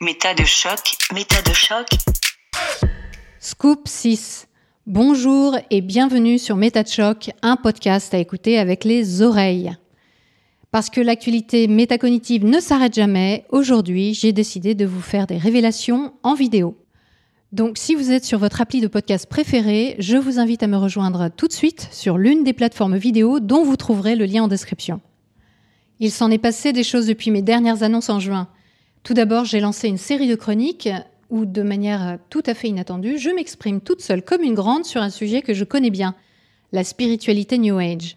Méta de choc, méta de choc. Scoop 6. Bonjour et bienvenue sur Méta de choc, un podcast à écouter avec les oreilles. Parce que l'actualité métacognitive ne s'arrête jamais, aujourd'hui j'ai décidé de vous faire des révélations en vidéo. Donc si vous êtes sur votre appli de podcast préféré, je vous invite à me rejoindre tout de suite sur l'une des plateformes vidéo dont vous trouverez le lien en description. Il s'en est passé des choses depuis mes dernières annonces en juin. Tout d'abord, j'ai lancé une série de chroniques où, de manière tout à fait inattendue, je m'exprime toute seule comme une grande sur un sujet que je connais bien, la spiritualité New Age.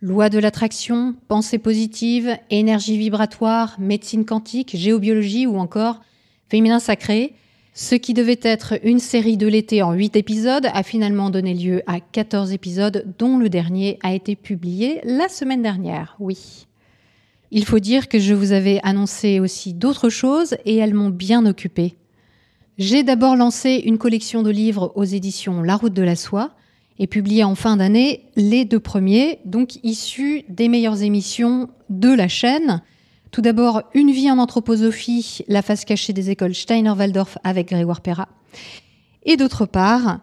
Loi de l'attraction, pensée positive, énergie vibratoire, médecine quantique, géobiologie ou encore féminin sacré, ce qui devait être une série de l'été en 8 épisodes a finalement donné lieu à 14 épisodes dont le dernier a été publié la semaine dernière. Oui. Il faut dire que je vous avais annoncé aussi d'autres choses et elles m'ont bien occupée. J'ai d'abord lancé une collection de livres aux éditions La Route de la Soie et publié en fin d'année les deux premiers, donc issus des meilleures émissions de la chaîne. Tout d'abord, Une vie en anthroposophie, la face cachée des écoles Steiner-Waldorf avec Grégoire Perra. Et d'autre part,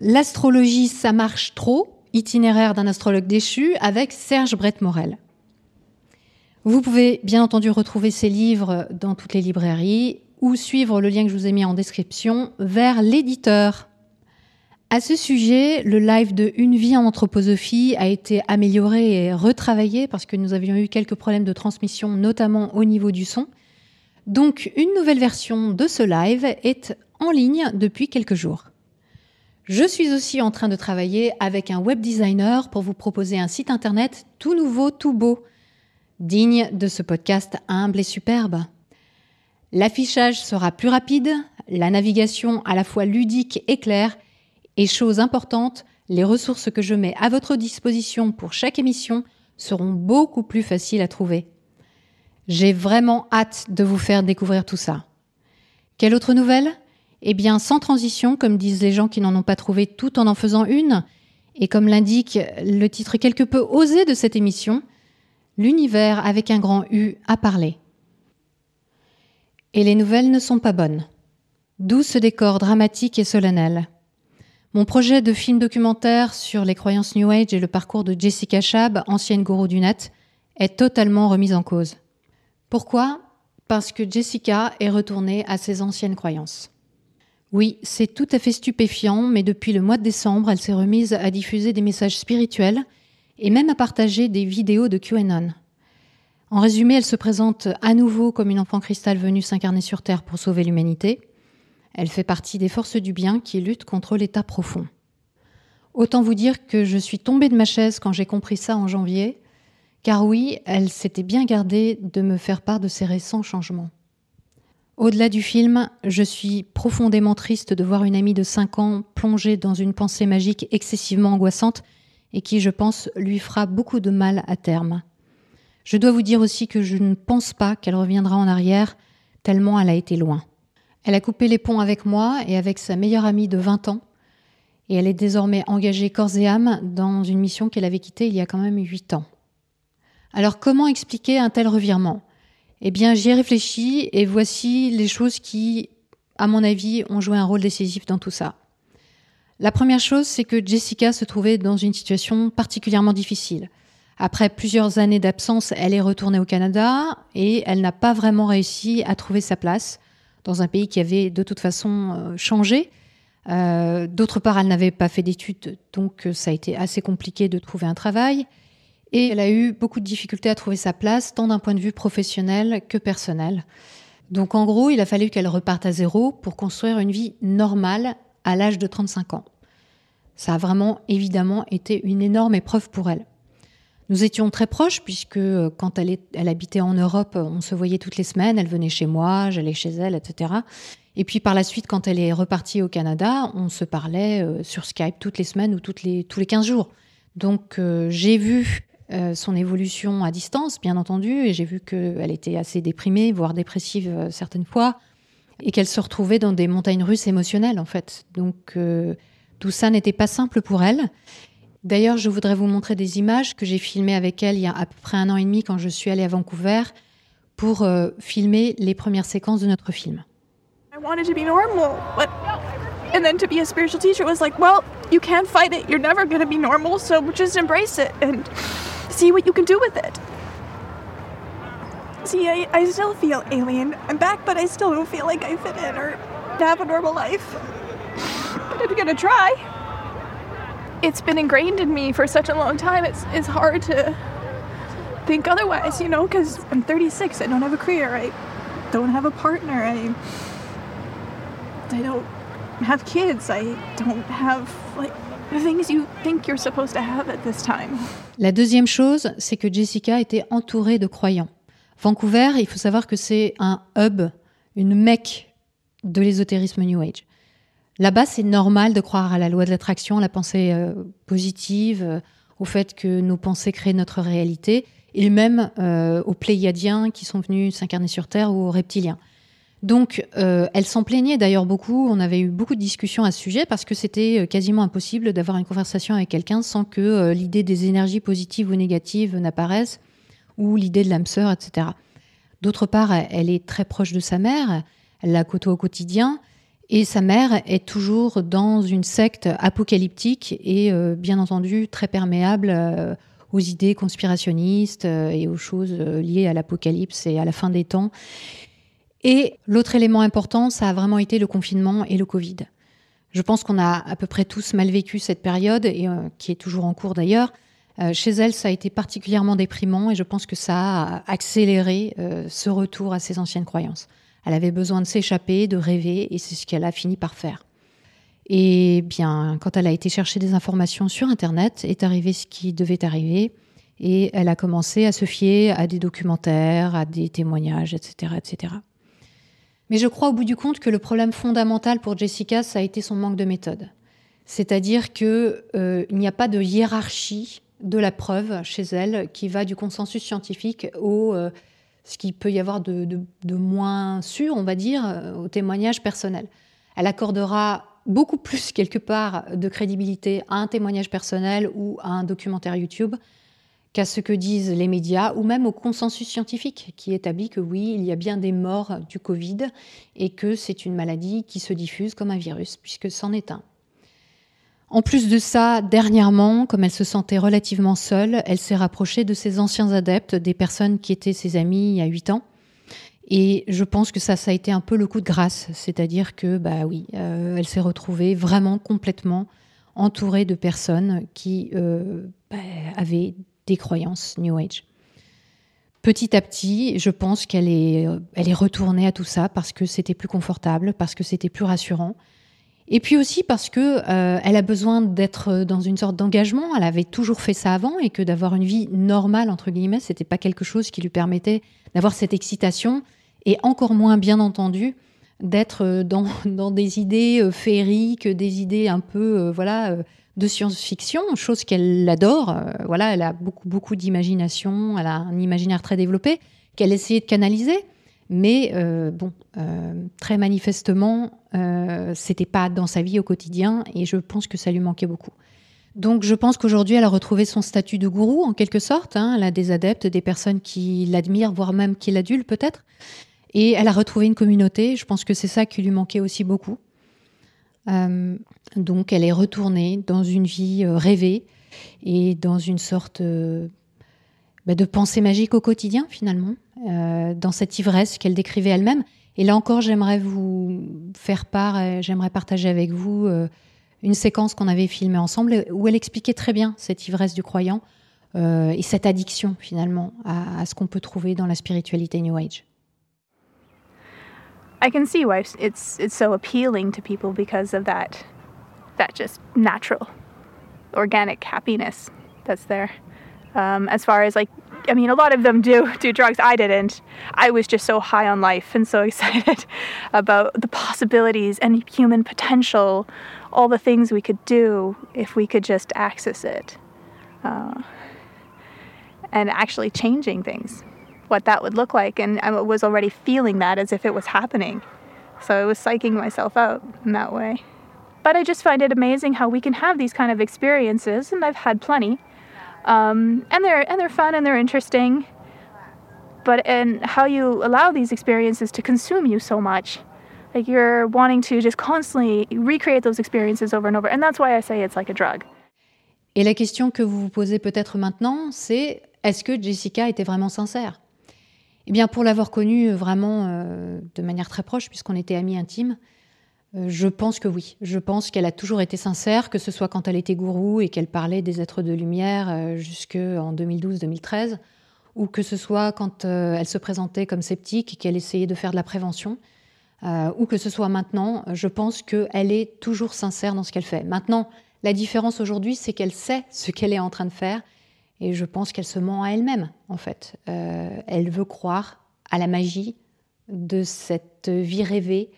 L'astrologie, ça marche trop, itinéraire d'un astrologue déchu avec Serge Brett-Morel. Vous pouvez bien entendu retrouver ces livres dans toutes les librairies ou suivre le lien que je vous ai mis en description vers l'éditeur. À ce sujet, le live de Une vie en anthroposophie a été amélioré et retravaillé parce que nous avions eu quelques problèmes de transmission, notamment au niveau du son. Donc, une nouvelle version de ce live est en ligne depuis quelques jours. Je suis aussi en train de travailler avec un web designer pour vous proposer un site internet tout nouveau, tout beau digne de ce podcast humble et superbe. L'affichage sera plus rapide, la navigation à la fois ludique et claire, et chose importante, les ressources que je mets à votre disposition pour chaque émission seront beaucoup plus faciles à trouver. J'ai vraiment hâte de vous faire découvrir tout ça. Quelle autre nouvelle? Eh bien, sans transition, comme disent les gens qui n'en ont pas trouvé tout en en faisant une, et comme l'indique le titre quelque peu osé de cette émission, L'univers avec un grand U a parlé. Et les nouvelles ne sont pas bonnes. D'où ce décor dramatique et solennel. Mon projet de film documentaire sur les croyances New Age et le parcours de Jessica Chab, ancienne gourou du net, est totalement remis en cause. Pourquoi? Parce que Jessica est retournée à ses anciennes croyances. Oui, c'est tout à fait stupéfiant, mais depuis le mois de décembre, elle s'est remise à diffuser des messages spirituels et même à partager des vidéos de QAnon. En résumé, elle se présente à nouveau comme une enfant cristal venue s'incarner sur Terre pour sauver l'humanité. Elle fait partie des forces du bien qui luttent contre l'état profond. Autant vous dire que je suis tombée de ma chaise quand j'ai compris ça en janvier, car oui, elle s'était bien gardée de me faire part de ses récents changements. Au-delà du film, je suis profondément triste de voir une amie de 5 ans plongée dans une pensée magique excessivement angoissante et qui, je pense, lui fera beaucoup de mal à terme. Je dois vous dire aussi que je ne pense pas qu'elle reviendra en arrière, tellement elle a été loin. Elle a coupé les ponts avec moi et avec sa meilleure amie de 20 ans, et elle est désormais engagée corps et âme dans une mission qu'elle avait quittée il y a quand même 8 ans. Alors comment expliquer un tel revirement? Eh bien j'y ai réfléchi et voici les choses qui, à mon avis, ont joué un rôle décisif dans tout ça. La première chose, c'est que Jessica se trouvait dans une situation particulièrement difficile. Après plusieurs années d'absence, elle est retournée au Canada et elle n'a pas vraiment réussi à trouver sa place dans un pays qui avait de toute façon euh, changé. Euh, d'autre part, elle n'avait pas fait d'études, donc euh, ça a été assez compliqué de trouver un travail. Et elle a eu beaucoup de difficultés à trouver sa place, tant d'un point de vue professionnel que personnel. Donc en gros, il a fallu qu'elle reparte à zéro pour construire une vie normale à l'âge de 35 ans. Ça a vraiment évidemment été une énorme épreuve pour elle. Nous étions très proches puisque euh, quand elle, habitait en Europe, on se voyait toutes les semaines, elle venait chez moi, j'allais chez elle, etc. Et puis par la suite, quand elle est repartie au Canada, on se parlait euh, sur Skype toutes les semaines ou les, tous les 15 jours. Donc euh, j'ai vu son évolution à distance, bien entendu, et j'ai vu qu'elle était assez déprimée, voire dépressive certaines fois et qu'elle se retrouvait dans des montagnes russes émotionnelles en fait. Donc euh, tout ça n'était pas simple pour elle. D'ailleurs, je voudrais vous montrer des images que j'ai filmées avec elle il y a à peu près un an et demi quand je suis allée à Vancouver pour euh, filmer les premières séquences de notre film. I wanted to be normal, but and then to be a spiritual teacher was like, well, you can't fight it. You're never going to be normal, so just embrace it and see what you can do with it. See, I, I still feel alien. I'm back, but I still don't feel like I fit in or have a normal life. But I'm gonna try. It's been ingrained in me for such a long time. It's it's hard to think otherwise, you know, because I'm 36. I don't have a career. I don't have a partner. I I don't have kids. I don't have like the things you think you're supposed to have at this time. La deuxième chose, c'est que Jessica était entourée de croyants. Vancouver, il faut savoir que c'est un hub, une mecque de l'ésotérisme New Age. Là-bas, c'est normal de croire à la loi de l'attraction, à la pensée euh, positive, euh, au fait que nos pensées créent notre réalité, et même euh, aux Pléiadiens qui sont venus s'incarner sur Terre ou aux reptiliens. Donc, elle s'en plaignait d'ailleurs beaucoup. On avait eu beaucoup de discussions à ce sujet parce que c'était quasiment impossible d'avoir une conversation avec quelqu'un sans que l'idée des énergies positives ou négatives n'apparaisse ou l'idée de l'âme sœur, etc. D'autre part, elle est très proche de sa mère, elle la côtoie au quotidien, et sa mère est toujours dans une secte apocalyptique et euh, bien entendu très perméable euh, aux idées conspirationnistes euh, et aux choses liées à l'apocalypse et à la fin des temps. Et l'autre élément important, ça a vraiment été le confinement et le Covid. Je pense qu'on a à peu près tous mal vécu cette période, et qui est toujours en cours d'ailleurs. Chez elle, ça a été particulièrement déprimant et je pense que ça a accéléré ce retour à ses anciennes croyances. Elle avait besoin de s'échapper, de rêver, et c'est ce qu'elle a fini par faire. Et bien, quand elle a été chercher des informations sur Internet, est arrivé ce qui devait arriver, et elle a commencé à se fier à des documentaires, à des témoignages, etc., etc. Mais je crois au bout du compte que le problème fondamental pour Jessica, ça a été son manque de méthode. C'est-à-dire qu'il euh, n'y a pas de hiérarchie de la preuve chez elle qui va du consensus scientifique au euh, ce qu'il peut y avoir de, moins sûr, on va dire, euh, au témoignage personnel. Elle accordera beaucoup plus, quelque part, de crédibilité à un témoignage personnel ou à un documentaire YouTube qu'à ce que disent les médias ou même au consensus scientifique qui établit que oui, il y a bien des morts du Covid et que c'est une maladie qui se diffuse comme un virus, puisque c'en est un. En plus de ça, dernièrement, comme elle se sentait relativement seule, elle s'est rapprochée de ses anciens adeptes, des personnes qui étaient ses amies il y a huit ans. Et je pense que ça, ça a été un peu le coup de grâce, c'est-à-dire que, bah oui, euh, elle s'est retrouvée vraiment complètement entourée de personnes qui euh, bah, avaient des croyances New Age. Petit à petit, je pense qu'elle est, elle est retournée à tout ça parce que c'était plus confortable, parce que c'était plus rassurant, et puis aussi parce que euh, elle a besoin d'être dans une sorte d'engagement. Elle avait toujours fait ça avant et que d'avoir une vie normale entre guillemets, c'était pas quelque chose qui lui permettait d'avoir cette excitation et encore moins, bien entendu, d'être dans, dans, des idées euh, féeriques, des idées un peu euh, voilà de science-fiction, chose qu'elle adore. voilà, elle a beaucoup beaucoup d'imagination, elle a un imaginaire très développé qu'elle essayait de canaliser. Mais euh, bon, euh, très manifestement, euh, c'était pas dans sa vie au quotidien et je pense que ça lui manquait beaucoup. Donc je pense qu'aujourd'hui, elle a retrouvé son statut de gourou en quelque sorte. Hein. Elle a des adeptes, des personnes qui l'admirent, voire même qui l'adulent peut-être. Et elle a retrouvé une communauté. Je pense que c'est ça qui lui manquait aussi beaucoup. Euh, donc elle est retournée dans une vie rêvée et dans une sorte bah, de pensée magique au quotidien finalement. Euh, dans cette ivresse qu'elle décrivait elle-même. Et là encore, j'aimerais vous faire part, euh, j'aimerais partager avec vous euh, une séquence qu'on avait filmée ensemble où elle expliquait très bien cette ivresse du croyant et cette addiction finalement à, ce qu'on peut trouver dans la spiritualité New Age. I can see why it's it's so appealing to people because of that that just happiness that's there. Um, as far as like I mean, a lot of them do do drugs. I didn't. I was just so high on life and so excited about the possibilities and human potential, all the things we could do if we could just access it, uh, and actually changing things, what that would look like. And I was already feeling that as if it was happening, so I was psyching myself out in that way. But I just find it amazing how we can have these kind of experiences, and I've had plenty um, and they're and they're fun and they're interesting. but and how you allow these experiences to consume you so much. Like you're wanting to just constantly recreate those experiences over and over. And that's why I say it's like a drug. Et la question que vous vous posez peut-être maintenant, c'est est-ce que Jessica était vraiment sincère? Eh bien, pour l'avoir connue vraiment euh, de manière très proche, puisqu'on était amis intimes, je pense que oui. Je pense qu'elle a toujours été sincère, que ce soit quand elle était gourou et qu'elle parlait des êtres de lumière euh, jusqu'en 2012-2013, ou que ce soit quand euh, elle se présentait comme sceptique et qu'elle essayait de faire de la prévention, ou que ce soit maintenant, je pense qu'elle est toujours sincère dans ce qu'elle fait. Maintenant, la différence aujourd'hui, c'est qu'elle sait ce qu'elle est en train de faire, et je pense qu'elle se ment à elle-même, en fait. elle veut croire à la magie de cette vie rêvée,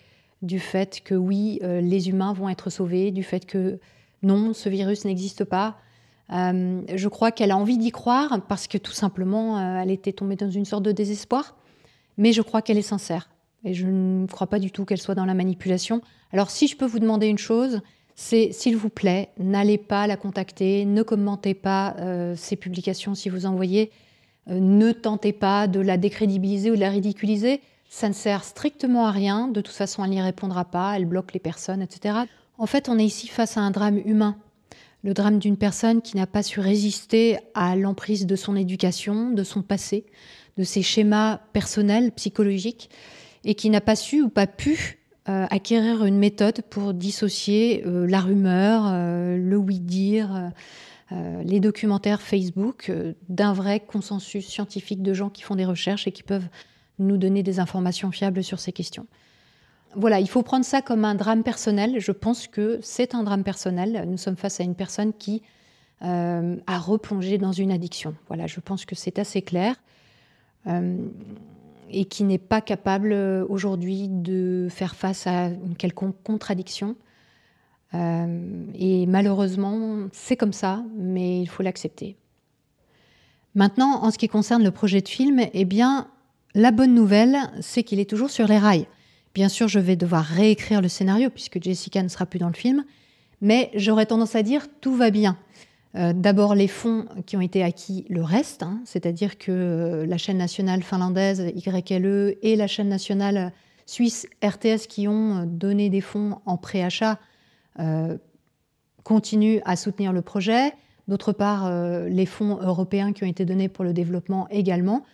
du fait que oui, euh, les humains vont être sauvés, du fait que non, ce virus n'existe pas. Euh, je crois qu'elle a envie d'y croire parce que tout simplement, euh, elle était tombée dans une sorte de désespoir. Mais je crois qu'elle est sincère. Et je ne crois pas du tout qu'elle soit dans la manipulation. Alors si je peux vous demander une chose, c'est s'il vous plaît, n'allez pas la contacter, ne commentez pas ses publications si vous en voyez, ne tentez pas de la décrédibiliser ou de la ridiculiser. Ça ne sert strictement à rien. De toute façon, elle n'y répondra pas. Elle bloque les personnes, etc. En fait, on est ici face à un drame humain. Le drame d'une personne qui n'a pas su résister à l'emprise de son éducation, de son passé, de ses schémas personnels, psychologiques, et qui n'a pas su ou pas pu euh, acquérir une méthode pour dissocier euh, la rumeur, euh, le oui-dire, les documentaires Facebook d'un vrai consensus scientifique de gens qui font des recherches et qui peuvent nous donner des informations fiables sur ces questions. Voilà, il faut prendre ça comme un drame personnel. Je pense que c'est un drame personnel. Nous sommes face à une personne qui euh, a replongé dans une addiction. Voilà, je pense que c'est assez clair. Euh, et qui n'est pas capable euh, aujourd'hui de faire face à une quelconque contradiction. et malheureusement, c'est comme ça, mais il faut l'accepter. Maintenant, en ce qui concerne le projet de film, eh bien, la bonne nouvelle, c'est qu'il est toujours sur les rails. Bien sûr, je vais devoir réécrire le scénario puisque Jessica ne sera plus dans le film, mais j'aurais tendance à dire tout va bien. Euh, d'abord, les fonds qui ont été acquis le reste, hein, c'est-à-dire que euh, la chaîne nationale finlandaise YLE et la chaîne nationale suisse RTS qui ont donné des fonds en préachat euh, continuent à soutenir le projet. D'autre part, les fonds européens qui ont été donnés pour le développement également.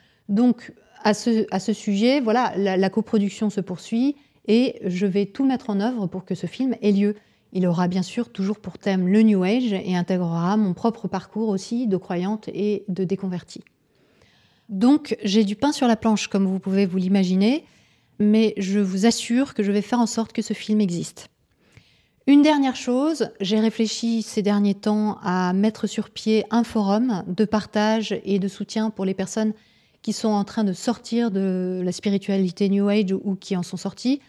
À ce, sujet, voilà, la, coproduction se poursuit et je vais tout mettre en œuvre pour que ce film ait lieu. Il aura bien sûr toujours pour thème le New Age et intégrera mon propre parcours aussi de croyante et de déconvertie. Donc j'ai du pain sur la planche, comme vous pouvez vous l'imaginer, mais je vous assure que je vais faire en sorte que ce film existe. Une dernière chose, j'ai réfléchi ces derniers temps à mettre sur pied un forum de partage et de soutien pour les personnes qui sont en train de sortir de la spiritualité New Age ou qui en sont sortis.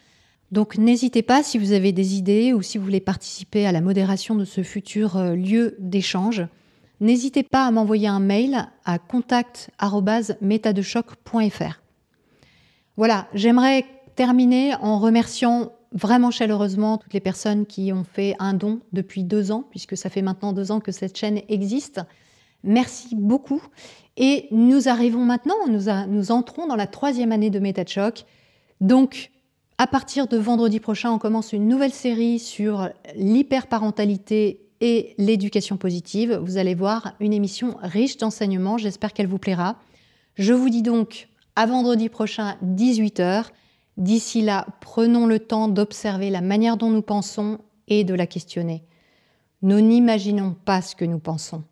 Donc n'hésitez pas si vous avez des idées ou si vous voulez participer à la modération de ce futur euh, lieu d'échange. N'hésitez pas à m'envoyer un mail à contact@metadechoc.fr. Voilà, j'aimerais terminer en remerciant vraiment chaleureusement toutes les personnes qui ont fait un don depuis deux ans, puisque ça fait maintenant deux ans que cette chaîne existe. Merci beaucoup. Et nous arrivons maintenant, nous, entrons dans la troisième année de MetaChoc. Donc, à partir de vendredi prochain, on commence une nouvelle série sur l'hyperparentalité et l'éducation positive. Vous allez voir une émission riche d'enseignements. J'espère qu'elle vous plaira. Je vous dis donc à vendredi prochain, 18h. D'ici là, prenons le temps d'observer la manière dont nous pensons et de la questionner. Nous n'imaginons pas ce que nous pensons.